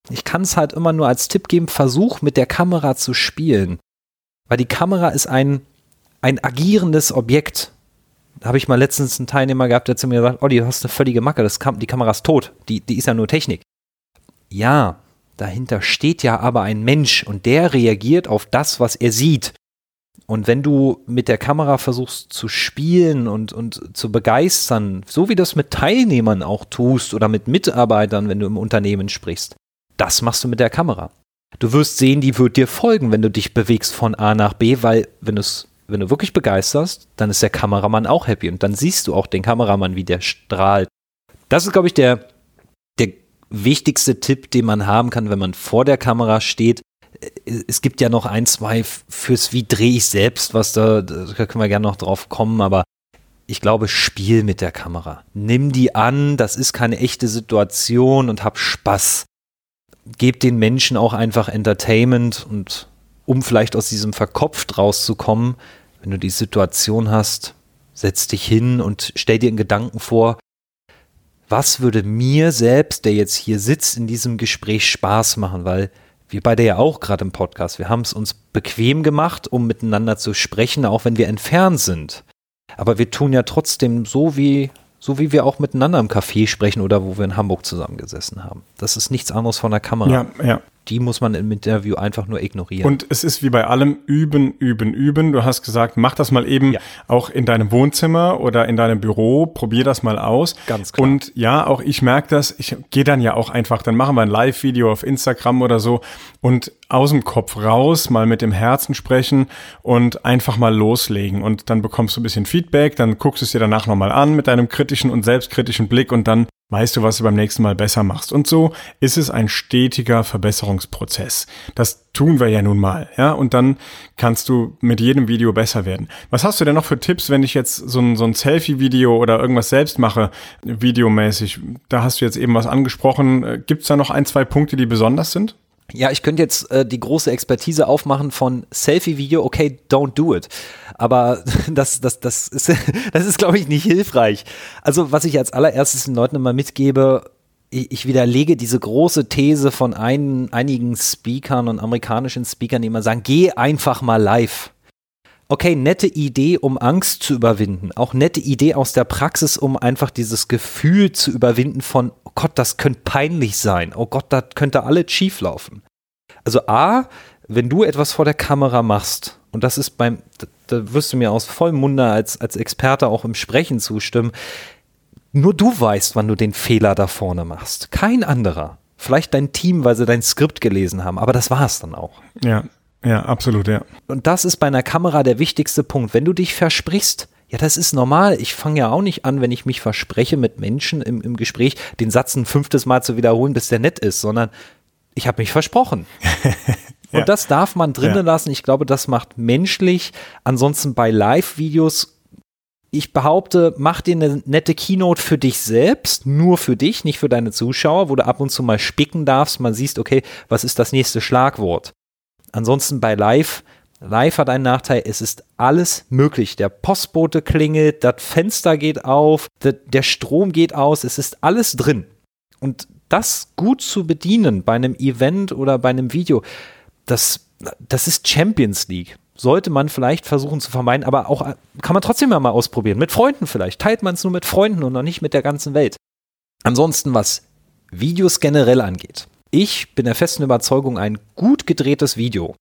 ich kann es halt immer nur als Tipp geben, versuch mit der Kamera zu spielen. Weil die Kamera ist ein, ein agierendes Objekt. Da habe ich mal letztens einen Teilnehmer gehabt, der zu mir sagt, oh, du hast eine völlige Macke, das Kam die Kamera ist tot, die, die ist ja nur Technik. Ja, dahinter steht ja aber ein Mensch und der reagiert auf das, was er sieht. Und wenn du mit der Kamera versuchst zu spielen und, und zu begeistern, so wie das mit Teilnehmern auch tust oder mit Mitarbeitern, wenn du im Unternehmen sprichst, das machst du mit der Kamera. Du wirst sehen, die wird dir folgen, wenn du dich bewegst von A nach B, weil wenn, wenn du wirklich begeisterst, dann ist der Kameramann auch happy und dann siehst du auch den Kameramann, wie der strahlt. Das ist, glaube ich, der wichtigste Tipp, den man haben kann, wenn man vor der Kamera steht. Es gibt ja noch ein, zwei fürs Wie drehe ich selbst, was da, da können wir gerne noch drauf kommen, aber ich glaube, spiel mit der Kamera. Nimm die an, das ist keine echte Situation und hab Spaß. Gebt den Menschen auch einfach Entertainment und um vielleicht aus diesem verkopft rauszukommen, wenn du die Situation hast, setz dich hin und stell dir einen Gedanken vor, was würde mir selbst, der jetzt hier sitzt, in diesem Gespräch Spaß machen, weil wir beide ja auch gerade im Podcast, wir haben es uns bequem gemacht, um miteinander zu sprechen, auch wenn wir entfernt sind. Aber wir tun ja trotzdem so wie so wie wir auch miteinander im Café sprechen oder wo wir in Hamburg zusammengesessen haben. Das ist nichts anderes von der Kamera. Ja, ja die muss man im Interview einfach nur ignorieren. Und es ist wie bei allem üben, üben, üben. Du hast gesagt, mach das mal eben ja. auch in deinem Wohnzimmer oder in deinem Büro, probier das mal aus. Ganz klar. Und ja, auch ich merke das, ich gehe dann ja auch einfach, dann machen wir ein Live-Video auf Instagram oder so und aus dem Kopf raus, mal mit dem Herzen sprechen und einfach mal loslegen. Und dann bekommst du ein bisschen Feedback, dann guckst du es dir danach nochmal an mit deinem kritischen und selbstkritischen Blick und dann weißt du, was du beim nächsten Mal besser machst. Und so ist es ein stetiger Verbesserungsprozess. Das tun wir ja nun mal, ja, und dann kannst du mit jedem Video besser werden. Was hast du denn noch für Tipps, wenn ich jetzt so ein, so ein Selfie-Video oder irgendwas selbst mache, videomäßig? Da hast du jetzt eben was angesprochen. Gibt es da noch ein, zwei Punkte, die besonders sind? Ja, ich könnte jetzt äh, die große Expertise aufmachen von Selfie-Video, okay, don't do it. Aber das, das, das ist, das ist, glaube ich, nicht hilfreich. Also, was ich als allererstes den Leuten immer mitgebe, ich, ich widerlege diese große These von ein, einigen Speakern und amerikanischen Speakern, die immer sagen, geh einfach mal live. Okay, nette Idee, um Angst zu überwinden. Auch nette Idee aus der Praxis, um einfach dieses Gefühl zu überwinden von, oh Gott, das könnte peinlich sein. Oh Gott, das könnte alles schief laufen. Also A, wenn du etwas vor der Kamera machst, und das ist beim, da wirst du mir aus vollem Munde als, als Experte auch im Sprechen zustimmen, nur du weißt, wann du den Fehler da vorne machst. Kein anderer. Vielleicht dein Team, weil sie dein Skript gelesen haben, aber das war es dann auch. Ja, ja, absolut, ja. Und das ist bei einer Kamera der wichtigste Punkt. Wenn du dich versprichst, ja, das ist normal. Ich fange ja auch nicht an, wenn ich mich verspreche mit Menschen im, im Gespräch, den Satz ein fünftes Mal zu wiederholen, bis der nett ist, sondern ich habe mich versprochen. Und Ja. das darf man drinnen Ja. lassen. Ich glaube, das macht menschlich. Ansonsten bei Live-Videos, ich behaupte, mach dir eine nette Keynote für dich selbst, nur für dich, nicht für deine Zuschauer, wo du ab und zu mal spicken darfst, man siehst, okay, was ist das nächste Schlagwort? Ansonsten bei Live, Live hat einen Nachteil, es ist alles möglich. Der Postbote klingelt, das Fenster geht auf, der, Strom geht aus, es ist alles drin. Und das gut zu bedienen bei einem Event oder bei einem Video, das, das ist Champions League. Sollte man vielleicht versuchen zu vermeiden, aber auch äh, kann man trotzdem mal ausprobieren. Mit Freunden vielleicht. Teilt man es nur mit Freunden und noch nicht mit der ganzen Welt. Ansonsten, was Videos generell angeht. Ich bin der festen Überzeugung, ein gut gedrehtes Video,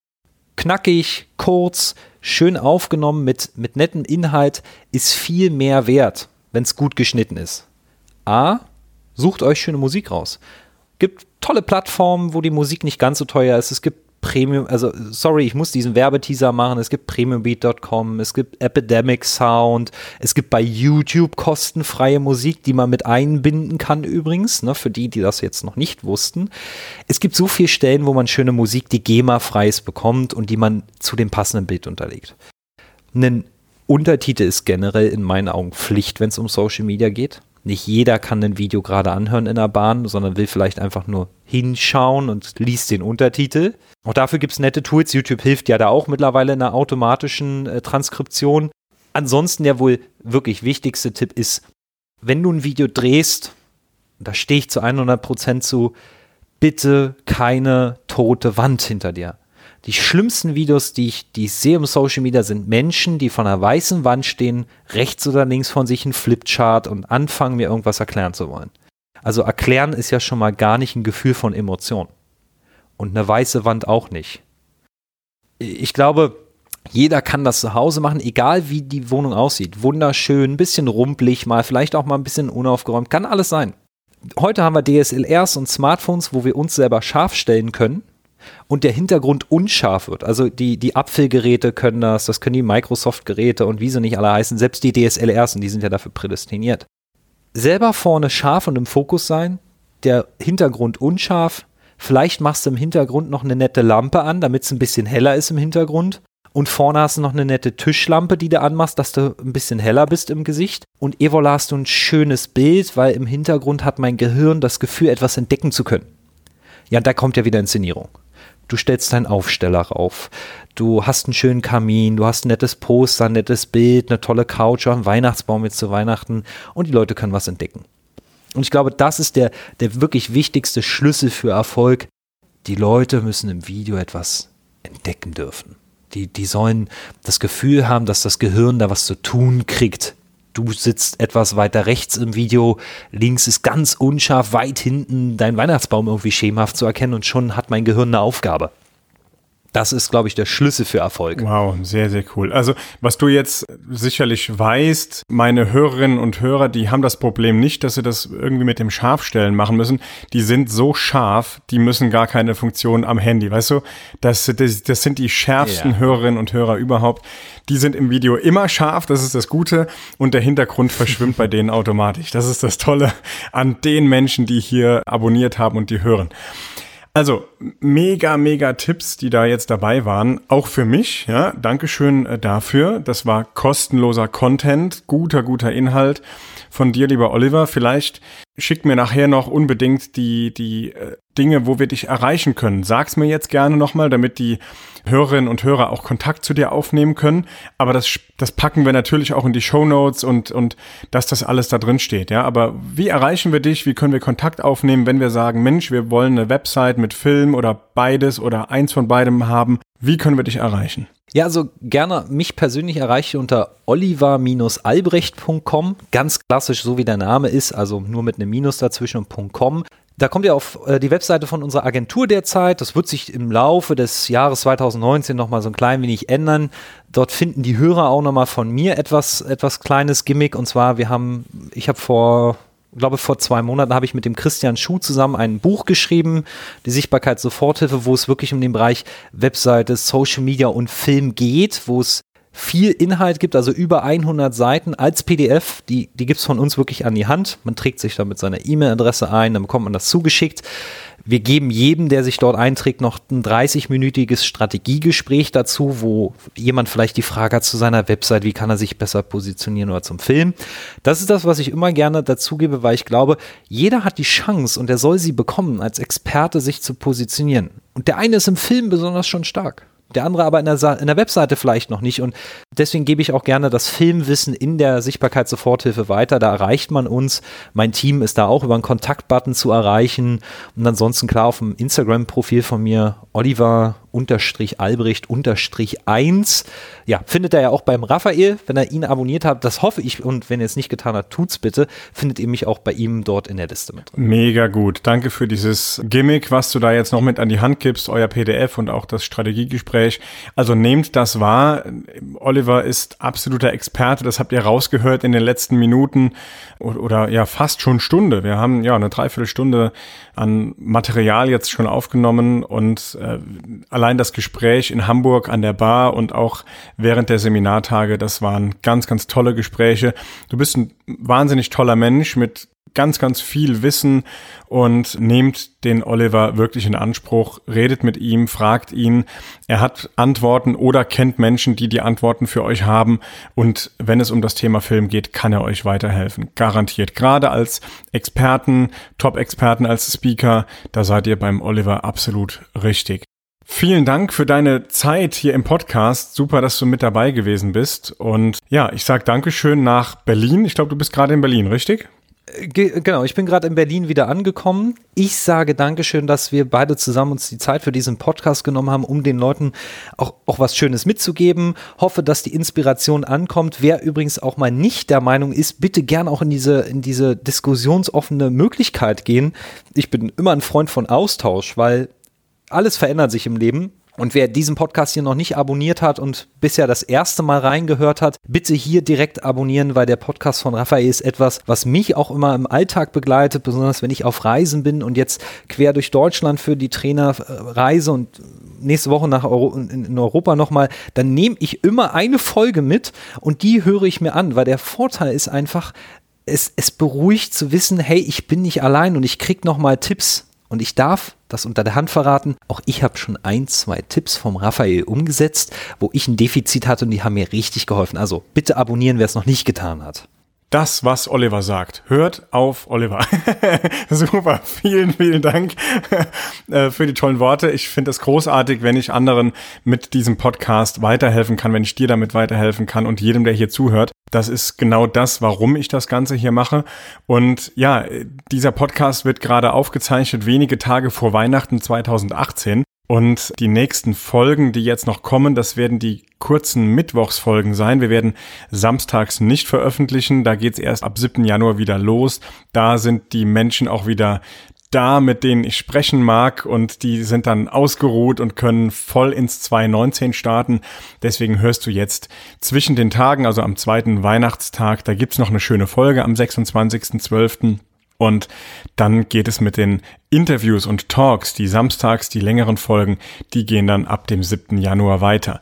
knackig, kurz, schön aufgenommen mit, mit nettem Inhalt, ist viel mehr wert, wenn es gut geschnitten ist. A, sucht euch schöne Musik raus. Gibt tolle Plattformen, wo die Musik nicht ganz so teuer ist. Es gibt Premium, also sorry, ich muss diesen Werbeteaser machen. Es gibt premiumbeat.com, es gibt Epidemic Sound, es gibt bei YouTube kostenfreie Musik, die man mit einbinden kann übrigens, ne, für die, die das jetzt noch nicht wussten. Es gibt so viele Stellen, wo man schöne Musik, die GEMA-frei ist, bekommt und die man zu dem passenden Bild unterlegt. Ein Untertitel ist generell in meinen Augen Pflicht, wenn es um Social Media geht. Nicht jeder kann ein Video gerade anhören in der Bahn, sondern will vielleicht einfach nur hinschauen und liest den Untertitel. Auch dafür gibt es nette Tools. YouTube hilft ja da auch mittlerweile in der automatischen äh, Transkription. Ansonsten der wohl wirklich wichtigste Tipp ist, wenn du ein Video drehst, da stehe ich zu 100% zu, bitte keine tote Wand hinter dir. Die schlimmsten Videos, die ich, die ich sehe im Social Media, sind Menschen, die vor einer weißen Wand stehen, rechts oder links von sich ein Flipchart und anfangen, mir irgendwas erklären zu wollen. Also erklären ist ja schon mal gar nicht ein Gefühl von Emotion. Und eine weiße Wand auch nicht. Ich glaube, jeder kann das zu Hause machen, egal wie die Wohnung aussieht. Wunderschön, ein bisschen rumpelig, mal vielleicht auch mal ein bisschen unaufgeräumt, kann alles sein. Heute haben wir DSLRs und Smartphones, wo wir uns selber scharf stellen können und der Hintergrund unscharf wird. Also die, die Apfelgeräte können das, das können die Microsoft-Geräte und wie sie nicht alle heißen, selbst die DSLRs, und die sind ja dafür prädestiniert. Selber vorne scharf und im Fokus sein, der Hintergrund unscharf, vielleicht machst du im Hintergrund noch eine nette Lampe an, damit es ein bisschen heller ist im Hintergrund. Und vorne hast du noch eine nette Tischlampe, die du anmachst, dass du ein bisschen heller bist im Gesicht. Und Evola hast du ein schönes Bild, weil im Hintergrund hat mein Gehirn das Gefühl, etwas entdecken zu können. Ja, da kommt ja wieder Inszenierung. Du stellst deinen Aufsteller rauf. Du hast einen schönen Kamin, du hast ein nettes Poster, ein nettes Bild, eine tolle Couch, einen Weihnachtsbaum jetzt zu Weihnachten und die Leute können was entdecken. Und ich glaube, das ist der, der wirklich wichtigste Schlüssel für Erfolg. Die Leute müssen im Video etwas entdecken dürfen. Die, die sollen das Gefühl haben, dass das Gehirn da was zu tun kriegt. Du sitzt etwas weiter rechts im Video, links ist ganz unscharf, weit hinten dein Weihnachtsbaum irgendwie schemenhaft zu erkennen und schon hat mein Gehirn eine Aufgabe. Das ist, glaube ich, der Schlüssel für Erfolg. Wow, sehr, sehr cool. Also, was du jetzt sicherlich weißt, meine Hörerinnen und Hörer, die haben das Problem nicht, dass sie das irgendwie mit dem Scharfstellen machen müssen. Die sind so scharf, die müssen gar keine Funktion am Handy. Weißt du, das, das, das sind die schärfsten Ja. Hörerinnen und Hörer überhaupt. Die sind im Video immer scharf, das ist das Gute. Und der Hintergrund verschwimmt bei denen automatisch. Das ist das Tolle an den Menschen, die hier abonniert haben und die hören. Also, mega, mega Tipps, die da jetzt dabei waren. Auch für mich, ja. Dankeschön äh, dafür. Das war kostenloser Content, guter, guter Inhalt von dir, lieber Oliver. Vielleicht schick mir nachher noch unbedingt die, die äh, Dinge, wo wir dich erreichen können. Sag's mir jetzt gerne nochmal, damit die Hörerinnen und Hörer auch Kontakt zu dir aufnehmen können. Aber das, das packen wir natürlich auch in die Show Notes und, und dass das alles da drin steht. Ja, aber wie erreichen wir dich? Wie können wir Kontakt aufnehmen, wenn wir sagen, Mensch, wir wollen eine Website mit Film oder beides oder eins von beidem haben? Wie können wir dich erreichen? Ja, also gerne mich persönlich erreiche unter oliver-albrecht.com. Ganz klassisch, so wie der Name ist, also nur mit einem Minus dazwischen und .com. Da kommt ihr auf äh, die Webseite von unserer Agentur derzeit. Das wird sich im Laufe des Jahres 2019 nochmal so ein klein wenig ändern. Dort finden die Hörer auch nochmal von mir etwas, etwas kleines Gimmick. Und zwar, wir haben, ich habe vor, glaube vor zwei Monaten habe ich mit dem Christian Schuh zusammen ein Buch geschrieben, die Sichtbarkeit Soforthilfe, wo es wirklich um den Bereich Webseite, Social Media und Film geht, wo es viel Inhalt gibt, also über 100 Seiten als PDF. Die, die gibt es von uns wirklich an die Hand. Man trägt sich da mit seiner E-Mail-Adresse ein, dann bekommt man das zugeschickt. Wir geben jedem, der sich dort einträgt, noch ein 30-minütiges Strategiegespräch dazu, wo jemand vielleicht die Frage hat zu seiner Website, wie kann er sich besser positionieren oder zum Film. Das ist das, was ich immer gerne dazu gebe, weil ich glaube, jeder hat die Chance und er soll sie bekommen, als Experte sich zu positionieren. Und der eine ist im Film besonders schon stark der andere aber in der, in der Webseite vielleicht noch nicht. Und deswegen gebe ich auch gerne das Filmwissen in der Sichtbarkeitssoforthilfe weiter. Da erreicht man uns. Mein Team ist da auch über einen Kontaktbutton zu erreichen. Und ansonsten klar auf dem Instagram-Profil von mir, Oliver unterstrich Albrecht unterstrich 1. Ja, findet er ja auch beim Raphael, wenn er ihn abonniert hat. Das hoffe ich und wenn ihr es nicht getan habt, tut's bitte. Findet ihr mich auch bei ihm dort in der Liste mit drin. Mega gut. Danke für dieses Gimmick, was du da jetzt noch mit an die Hand gibst, euer PDF und auch das Strategiegespräch. Also nehmt das wahr. Oliver ist absoluter Experte. Das habt ihr rausgehört in den letzten Minuten oder, oder ja fast schon Stunde. Wir haben ja eine Dreiviertelstunde an Material jetzt schon aufgenommen und äh, allein das Gespräch in Hamburg an der Bar und auch während der Seminartage, das waren ganz, ganz tolle Gespräche. Du bist ein wahnsinnig toller Mensch mit ganz, ganz viel Wissen und nehmt den Oliver wirklich in Anspruch, redet mit ihm, fragt ihn. Er hat Antworten oder kennt Menschen, die die Antworten für euch haben. Und wenn es um das Thema Film geht, kann er euch weiterhelfen. Garantiert. Gerade als Experten, Top-Experten als Speaker, da seid ihr beim Oliver absolut richtig. Vielen Dank für deine Zeit hier im Podcast. Super, dass du mit dabei gewesen bist. Und ja, ich sage Dankeschön nach Berlin. Ich glaube, du bist gerade in Berlin, richtig? genau, ich bin gerade in Berlin wieder angekommen. Ich sage Dankeschön, dass wir beide zusammen uns die Zeit für diesen Podcast genommen haben, um den Leuten auch, auch was Schönes mitzugeben. Hoffe, dass die Inspiration ankommt. Wer übrigens auch mal nicht der Meinung ist, bitte gern auch in diese, in diese diskussionsoffene Möglichkeit gehen. Ich bin immer ein Freund von Austausch, weil alles verändert sich im Leben. Und wer diesen Podcast hier noch nicht abonniert hat und bisher das erste Mal reingehört hat, bitte hier direkt abonnieren, weil der Podcast von Raphael ist etwas, was mich auch immer im Alltag begleitet, besonders wenn ich auf Reisen bin und jetzt quer durch Deutschland für die Trainerreise und nächste Woche nach Euro in Europa nochmal, dann nehme ich immer eine Folge mit und die höre ich mir an, weil der Vorteil ist einfach, es, es beruhigt zu wissen, hey, ich bin nicht allein und ich krieg nochmal Tipps und ich darf das unter der Hand verraten. Auch ich habe schon ein, zwei Tipps vom Raphael umgesetzt, wo ich ein Defizit hatte und die haben mir richtig geholfen. Also bitte abonnieren, wer es noch nicht getan hat das, was Oliver sagt. Hört auf Oliver. Super, vielen, vielen Dank äh, für die tollen Worte. Ich finde es großartig, wenn ich anderen mit diesem Podcast weiterhelfen kann, wenn ich dir damit weiterhelfen kann und jedem, der hier zuhört. Das ist genau das, warum ich das Ganze hier mache. Und ja, dieser Podcast wird gerade aufgezeichnet wenige Tage vor Weihnachten 2018. Und die nächsten Folgen, die jetzt noch kommen, das werden die kurzen Mittwochsfolgen sein. Wir werden samstags nicht veröffentlichen. Da geht's erst ab 7. Januar wieder los. Da sind die Menschen auch wieder da, mit denen ich sprechen mag und die sind dann ausgeruht und können voll ins 2019 starten. Deswegen hörst du jetzt zwischen den Tagen, also am zweiten Weihnachtstag, da gibt's noch eine schöne Folge am 26.12. Und dann geht es mit den Interviews und Talks, die samstags, die längeren Folgen, die gehen dann ab dem 7. Januar weiter.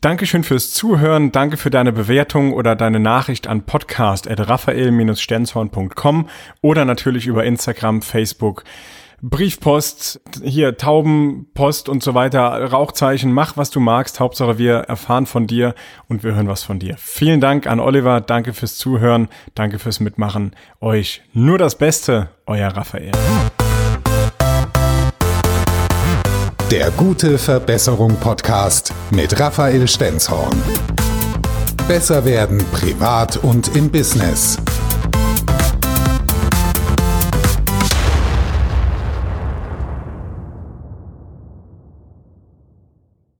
Dankeschön fürs Zuhören, danke für deine Bewertung oder deine Nachricht an podcast.raphael-stenzhorn.com oder natürlich über Instagram, Facebook, Briefpost, hier Taubenpost und so weiter, Rauchzeichen, mach was du magst. Hauptsache wir erfahren von dir und wir hören was von dir. Vielen Dank an Oliver, danke fürs Zuhören, danke fürs Mitmachen. Euch nur das Beste, euer Raphael. Der gute Verbesserung Podcast mit Raphael Stenzhorn. Besser werden privat und im Business.